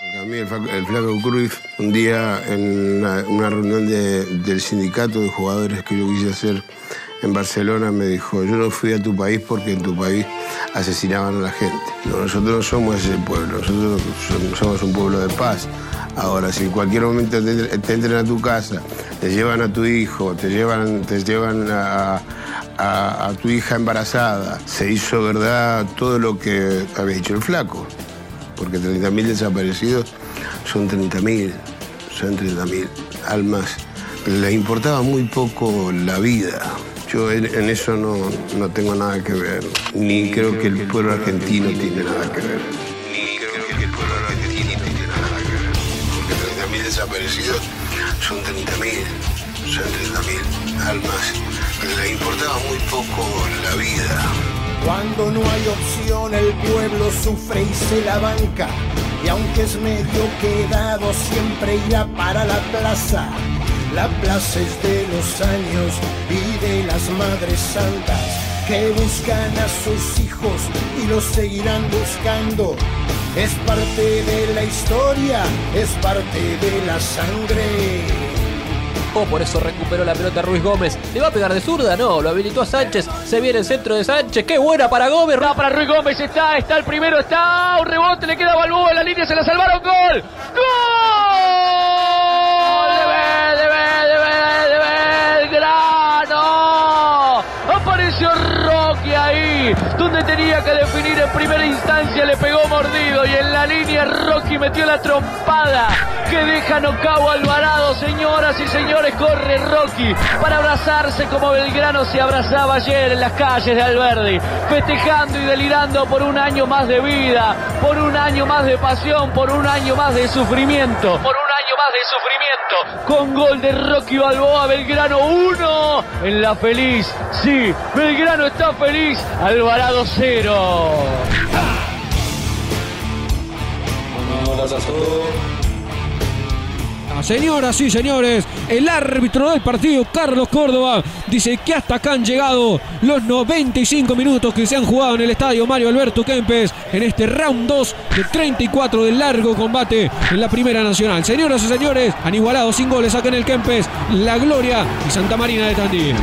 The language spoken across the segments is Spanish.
A mí el, flaco- Cruyff, un día en una, reunión de- del sindicato de jugadores que yo quise hacer en Barcelona, me dijo, yo no fui a tu país porque en tu país asesinaban a la gente. No, nosotros no somos ese pueblo, nosotros som- somos un pueblo de paz. Ahora, si en cualquier momento te, entran a tu casa, te llevan a tu hijo, te llevan, te llevan a tu hija embarazada, se hizo verdad todo lo que había dicho el flaco porque 30.000 desaparecidos son 30.000, son 30.000 almas. Les importaba muy poco la vida. Yo en, en eso no, no tengo nada que ver, ni creo que el pueblo argentino tiene nada que ver. Ni creo que el pueblo argentino tiene nada que ver, porque 30.000 desaparecidos son 30.000, son 30.000 almas. Les importaba muy poco la vida. Cuando no hay opción el pueblo sufre y se la banca. Y aunque es medio quedado siempre irá para la plaza. La plaza es de los años y de las madres santas que buscan a sus hijos y los seguirán buscando. Es parte de la historia, es parte de la sangre. Por eso recuperó la pelota Ruiz Gómez. ¿Le va a pegar de zurda? No, lo habilitó a Sánchez. Se viene el centro de Sánchez. ¡Qué buena para Gómez! Va para Ruiz Gómez. Está, está el primero, está. Un rebote, le queda a Balboa la línea, se la salvaron. ¡Gol! ¡Gol! Tenía que definir en primera instancia, le pegó mordido y en la línea Rocky metió la trompada que deja Nocao Alvarado, señoras y señores, corre Rocky para abrazarse como Belgrano se abrazaba ayer en las calles de Alberdi, festejando y delirando por un año más de vida, por un año más de pasión, por un año más de sufrimiento, más de sufrimiento, con gol de Rocky Balboa, Belgrano 1 en la feliz, sí, Belgrano está feliz, Alvarado 0. Ah, Señoras y señores, el árbitro del partido, Carlos Córdoba, dice que hasta acá han llegado los 95 minutos que se han jugado en el estadio Mario Alberto Kempes en este round 2 de 34 del largo combate en la Primera Nacional. Señoras y señores, han igualado sin goles acá en el Kempes La Gloria y Santa Marina de Tandil.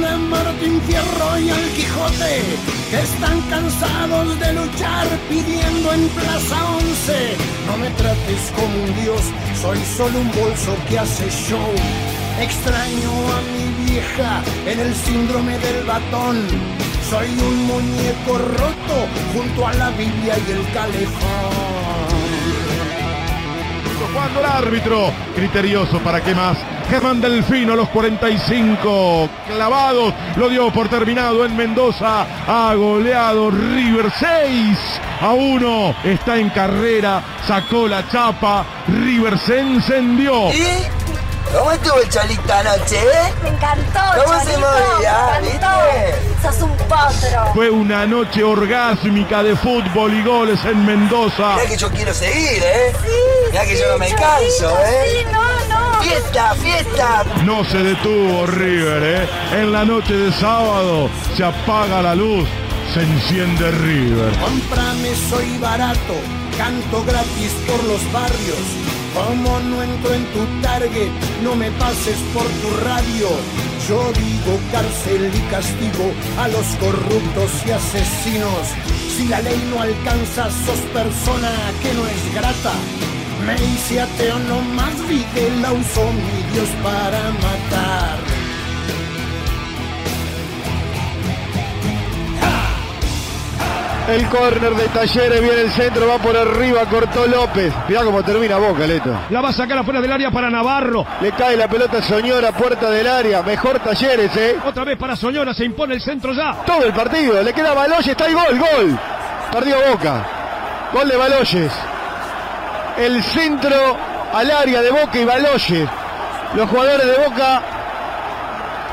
Martín Fierro y al Quijote, que están cansados de luchar pidiendo en Plaza 11. No me trates como un dios, soy solo un bolso que hace show. Extraño a mi vieja en el síndrome del batón. Soy un muñeco roto junto a la Biblia y el calefón. Cuando el árbitro, criterioso, ¿para qué más? Germán Delfino a los 45 clavados, lo dio por terminado en Mendoza, ha goleado River 6 a 1, está en carrera, sacó la chapa, River se encendió. ¿Cómo estuvo el cholito anoche, eh? Me encantó, ¿Cómo se movía? Me encantó. Sos un potro. Fue una noche orgásmica de fútbol y goles en Mendoza. Mirá que yo quiero seguir, ¿eh? Sí, Mirá que sí, yo no me Cholito, canso, ¿eh? Sí, no. ¡Fiesta, fiesta! No se detuvo River, ¿eh? En la noche de sábado se apaga la luz, se enciende River. Cómprame, soy barato, canto gratis por los barrios. Como no entro en tu target, no me pases por tu radio. Yo digo cárcel y castigo a los corruptos y asesinos. Si la ley no alcanza, sos persona que no es grata. Me hice ateo, no más vi que la usó mi Dios para matar. El córner de Talleres viene el centro, va por arriba, cortó López. Mirá cómo termina Boca, Leto. La va a sacar afuera del área para Navarro. Le cae la pelota a Soñora, puerta del área. Mejor Talleres, ¿eh? Otra vez para Soñora, se impone el centro ya. Todo el partido. Le queda Baloyes, está el gol, gol. Perdió Boca. Gol de Baloyes. El centro al área de Boca y Baloyes. Los jugadores de Boca.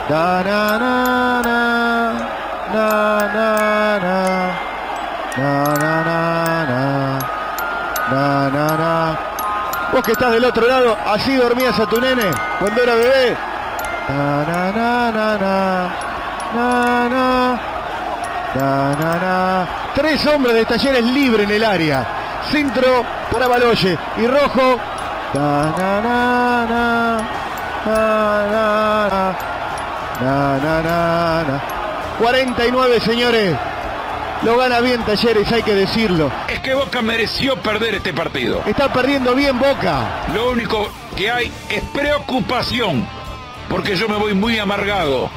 Na, na, na. Vos que estás del otro lado, así dormías a tu nene cuando era bebé. Tres hombres de talleres libre en el área. Centro para Baloye. Y Rojo. Na, na, na, na. Na, na, na. Na, na, na, na. 49, señores. Lo gana bien Talleres, hay que decirlo. Es que Boca mereció perder este partido. Está perdiendo bien Boca. Lo único que hay es preocupación, porque yo me voy muy amargado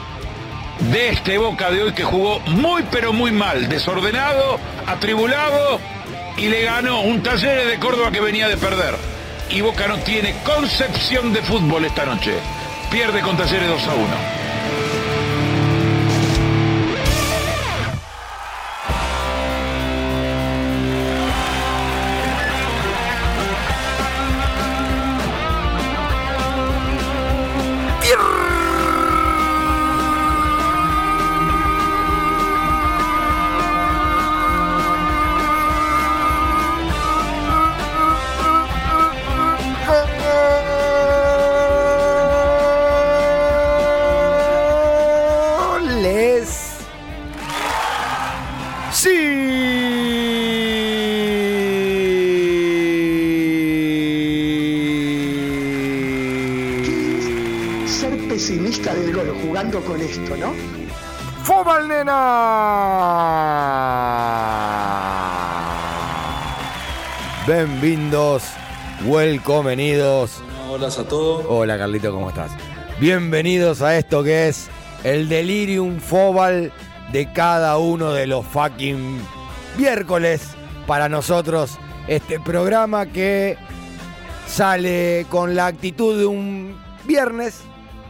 de este Boca de hoy que jugó muy pero muy mal, desordenado, atribulado y le ganó un Talleres de Córdoba que venía de perder. Y Boca no tiene concepción de fútbol esta noche. Pierde con Talleres 2 a 1. Bienvenidos, welcomenidos. Hola a todos. Hola Carlito, ¿cómo estás? Bienvenidos a esto que es el delirium fobal de cada uno de los fucking miércoles para nosotros. Este programa que sale con la actitud de un viernes,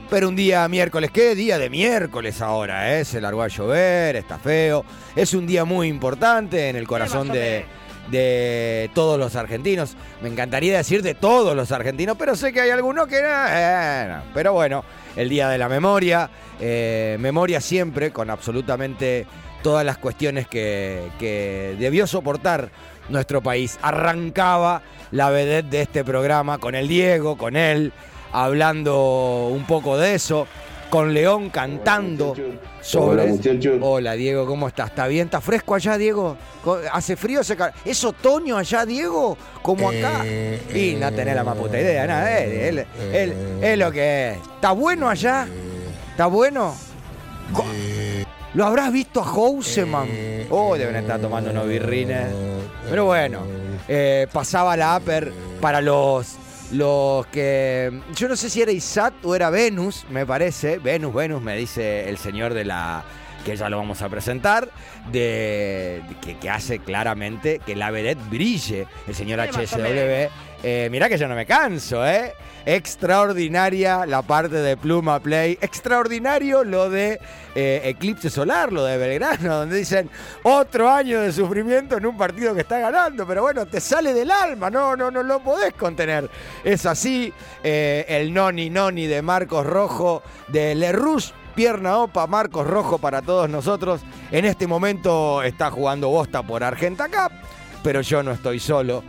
pero un día miércoles. ¿Qué día de miércoles ahora? Eh? Se largó a llover, está feo. Es un día muy importante en el corazón de, de todos los argentinos. Me encantaría decir de todos los argentinos, pero sé que hay algunos que no. eh, no. Pero bueno, el Día de la Memoria. eh, memoria siempre con absolutamente todas las cuestiones que, que debió soportar nuestro país. Arrancaba la vedette de este programa con el Diego, con él, hablando un poco de eso. Con León cantando sobre. Hola, muchachos. Hola, Diego, ¿cómo estás? ¿Está bien? ¿Está fresco allá, Diego? ¿Hace frío? Hace cal- ¿Es otoño allá, Diego? ¿Como acá? y no tenés la más puta idea, nada. Él, él- él- es lo que es. ¿Está bueno allá? ¿Está bueno? ¿Lo habrás visto a Houseman? Oh, deben estar tomando unos birrines. Pero bueno, eh, pasaba la upper para los, los que... Yo no sé si era Isat o era Venus, me parece. Venus, Venus, me dice el señor de la... que ya lo vamos a presentar, de, que, que hace claramente que la vedette brille, el señor HSW. Eh, mirá que yo no me canso, ¿eh? Extraordinaria la parte de Pluma Play. Extraordinario lo de eh, Eclipse Solar, lo de Belgrano, donde dicen otro año de sufrimiento en un partido que está ganando. Pero bueno, te sale del alma, no, no, no lo podés contener. Es así. eh, el Noni Noni de Marcos Rojo, de Le Rouge, Pierna Opa, Marcos Rojo para todos nosotros. En este momento está jugando Bosta por Argenta Cup, pero yo no estoy solo.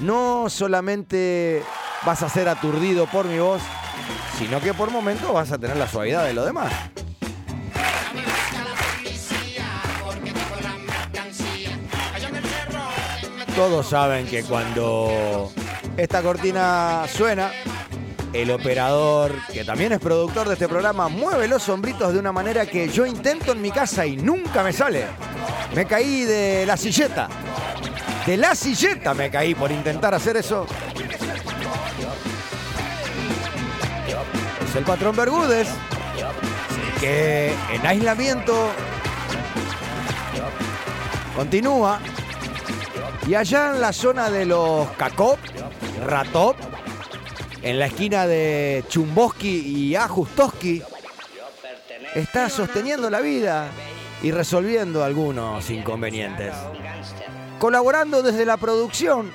No solamente vas a ser aturdido por mi voz, sino que por momentos vas a tener la suavidad de lo demás. Todos saben que cuando esta cortina suena, el operador, que también es productor de este programa, mueve los sombritos de una manera que yo intento en mi casa y nunca me sale. Me caí de la silleta. De la silleta me caí por intentar hacer eso. Es el patrón Bergúdez, que en aislamiento continúa. Y allá en la zona de los Cacop, Ratop, en la esquina de Chumboski y Ajustoski, está sosteniendo la vida y resolviendo algunos inconvenientes. Colaborando desde la producción,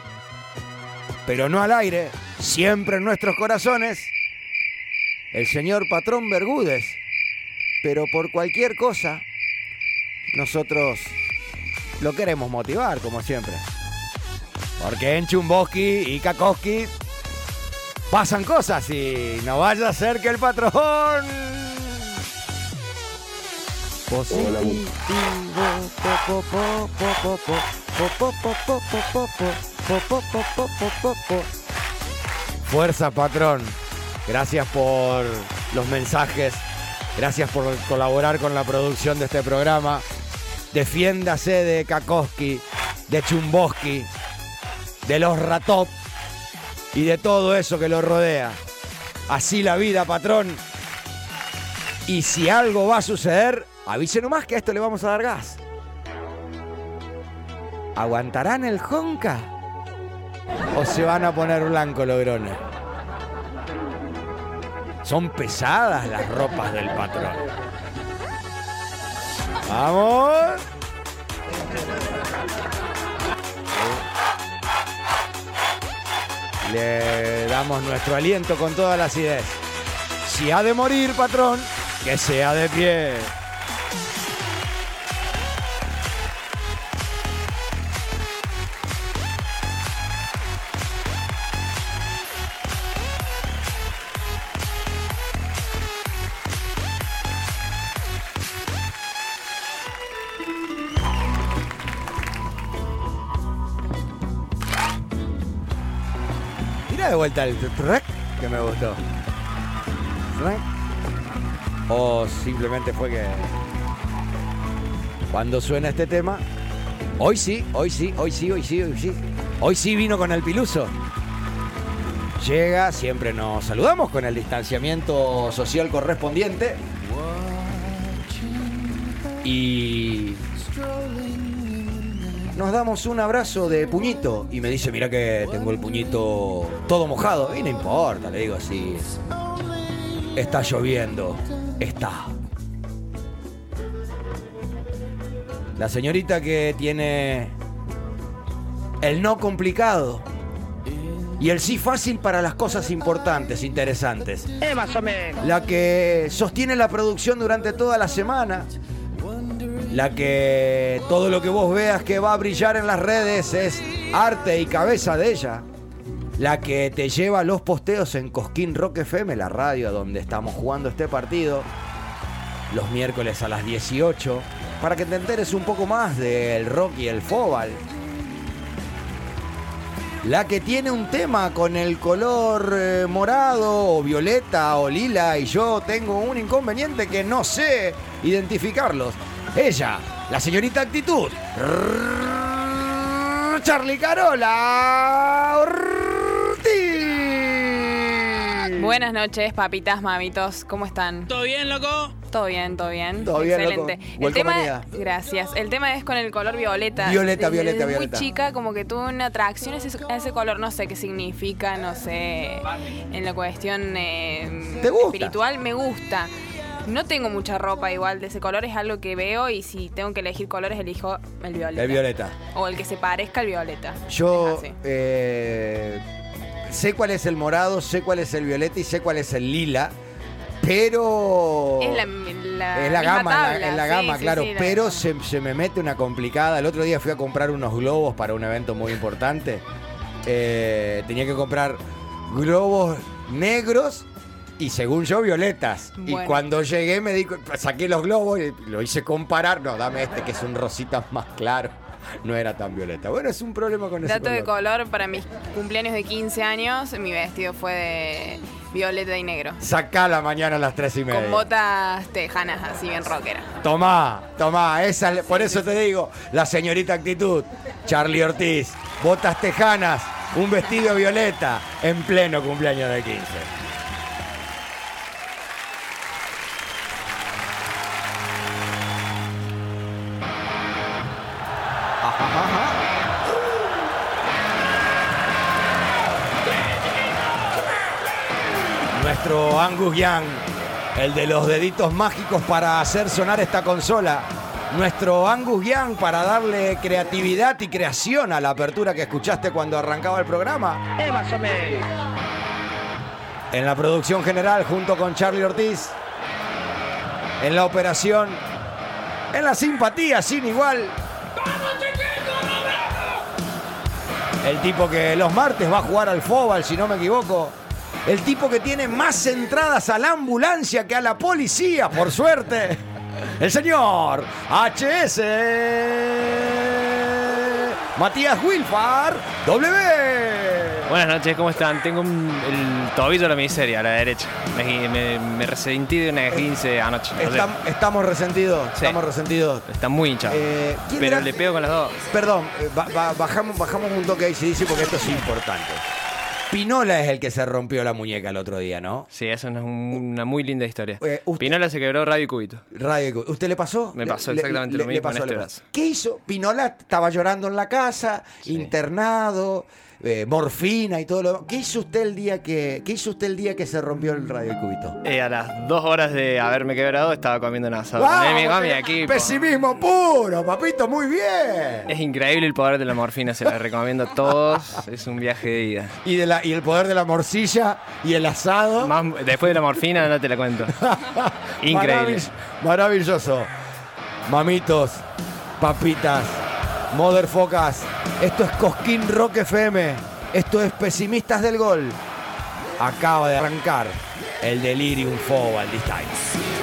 pero no al aire, siempre en nuestros corazones, el señor patrón Bergúdez. Pero por cualquier cosa, nosotros lo queremos motivar, como siempre. Porque en Chumboski y Kakoski pasan cosas y no vaya a ser que el patrón. Fuerza, patrón. Gracias por los mensajes. Gracias por colaborar con la producción de este programa. Defiéndase de Kakoski, de Chumboski, de los Ratop y de todo eso que lo rodea. Así la vida, patrón. Y si algo va a suceder, avise nomás que a esto le vamos a dar gas. ¿Aguantarán el Honka? ¿O se van a poner blanco logrones? Son pesadas las ropas del patrón. ¡Vamos! Le damos nuestro aliento con toda la acidez. Si ha de morir, patrón, que sea de pie. De vuelta el track que me gustó. O simplemente fue que cuando suena este tema, hoy sí, hoy sí, hoy sí, hoy sí, hoy sí. Hoy sí vino con el piluso. Llega, siempre nos saludamos con el distanciamiento social correspondiente. Y nos damos un abrazo de puñito y me dice, mira que tengo el puñito todo mojado. Y no importa, le digo así. Está lloviendo. Está. La señorita que tiene el no complicado y el sí fácil para las cosas importantes, interesantes. Eh, más o menos. La que sostiene la producción durante toda la semana. La que todo lo que vos veas que va a brillar en las redes es arte y cabeza de ella. La que te lleva los posteos en Cosquín Rock FM, la radio donde estamos jugando este partido. Los miércoles a las 18. Para que te enteres un poco más del rock y el fóbal. La que tiene un tema con el color eh, morado o violeta o lila y yo tengo un inconveniente que no sé identificarlos. Ella, la señorita actitud. Charlie Carola. Ortiz. Buenas noches, papitas, mamitos. ¿Cómo están? ¿Todo bien, loco? Todo bien, todo bien. Todo bien, Excelente. loco. El tema, gracias. El tema es con el color violeta. Violeta, Desde violeta, muy violeta. chica, como que tuve una atracción a ese, a ese color. No sé qué significa, no sé. En la cuestión eh, ¿Te gusta? espiritual, me gusta. No tengo mucha ropa igual de ese color, es algo que veo y si tengo que elegir colores, elijo el violeta. El violeta. O el que se parezca al violeta. Yo eh, sé cuál es el morado, sé cuál es el violeta y sé cuál es el lila, pero... Es la, la es la gama, la- la gama, sí, claro. sí, pero gama. se, se me mete una complicada. El otro día fui a comprar unos globos para un evento muy importante. Eh, tenía que comprar globos negros y según yo violetas. Y cuando llegué me di, saqué los globos y lo hice comparar. No, dame este que es un rosita más claro. No era tan violeta. Bueno, es un problema con ese Dato de color. para mis cumpleaños de 15 años, mi vestido fue de violeta y negro. Sacala mañana a las tres y media. Con botas tejanas, así bien rockera. Tomá, tomá, esa, es- por eso te digo, la señorita actitud, Charlie Ortiz, botas tejanas, un vestido violeta en pleno cumpleaños de 15. Nuestro Angus Young, el de los deditos mágicos para hacer sonar esta consola. Nuestro Angus Young para darle creatividad y creación a la apertura que escuchaste cuando arrancaba el programa. Eh, más o menos. En la producción general junto con Charlie Ortiz. En la operación. En la simpatía sin igual. El tipo que los martes va a jugar al fútbol, si no me equivoco. El tipo que tiene más entradas a la ambulancia que a la policía, por suerte. El señor HS. Matías Wilfar, W. Buenas noches, ¿cómo están? Tengo un- el tobillo de la miseria a la derecha. Me, me, me resentí de una 15 anoche. no sé. Estam- estamos resentidos, Sí. estamos resentidos. Está muy hinchado. Eh, ¿quién Pero era? le pego con las dos. Perdón, eh, ba- ba- bajamos, bajamos un toque ahí, sí, sí, porque esto es importante. Pinola es el que se rompió la muñeca el otro día, ¿no? Sí, esa es una, muy linda historia. Eh, usted- Pinola se quebró radio y cubito. Radio, ¿Usted le pasó? Me Le- pasó le- exactamente le- lo le mismo pasó, en este le pasó. ¿Qué hizo? Pinola estaba llorando en la casa, internado, eh, morfina y todo lo demás. ¿Qué hizo usted el día que, qué hizo usted el día que se rompió el radio y cubito? Eh, a las dos horas de haberme quebrado estaba comiendo un asado. ¡Vamos, con mi, con mi equipo. Pesimismo puro, papito, muy bien. Es increíble el poder de la morfina, se la recomiendo a todos. Es un viaje de ida. Y, de la, y el poder de la morcilla y el asado. Más- después de la morfina no te la cuento. Increíble. Maravill- maravilloso. Mamitos, papitas, motherfocas. Esto es Cosquín Rock FM. Esto es Pesimistas del Gol. Acaba de arrancar el Delirium Football this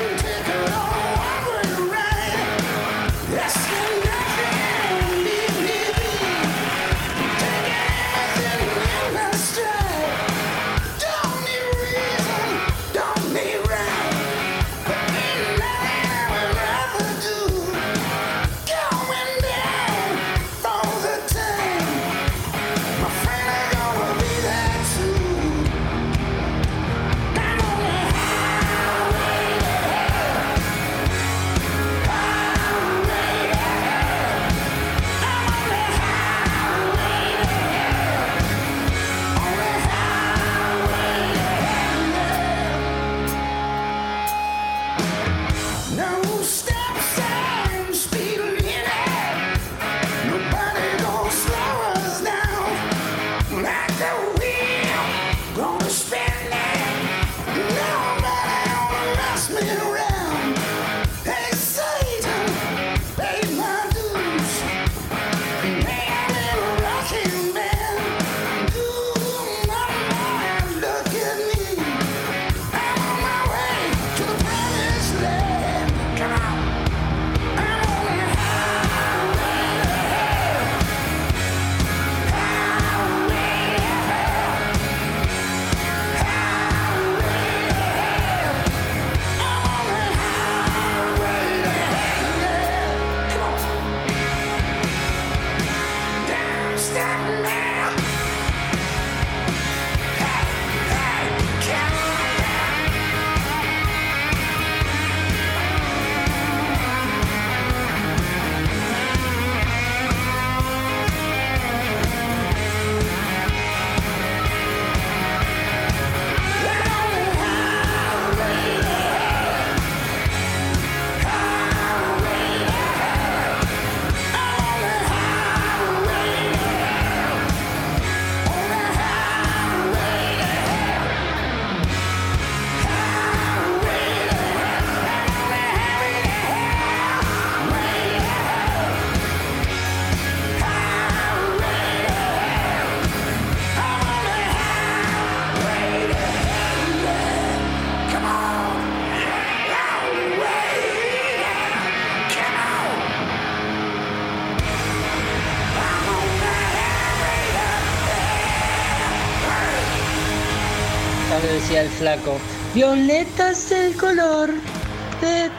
el flaco. Violeta es el color de.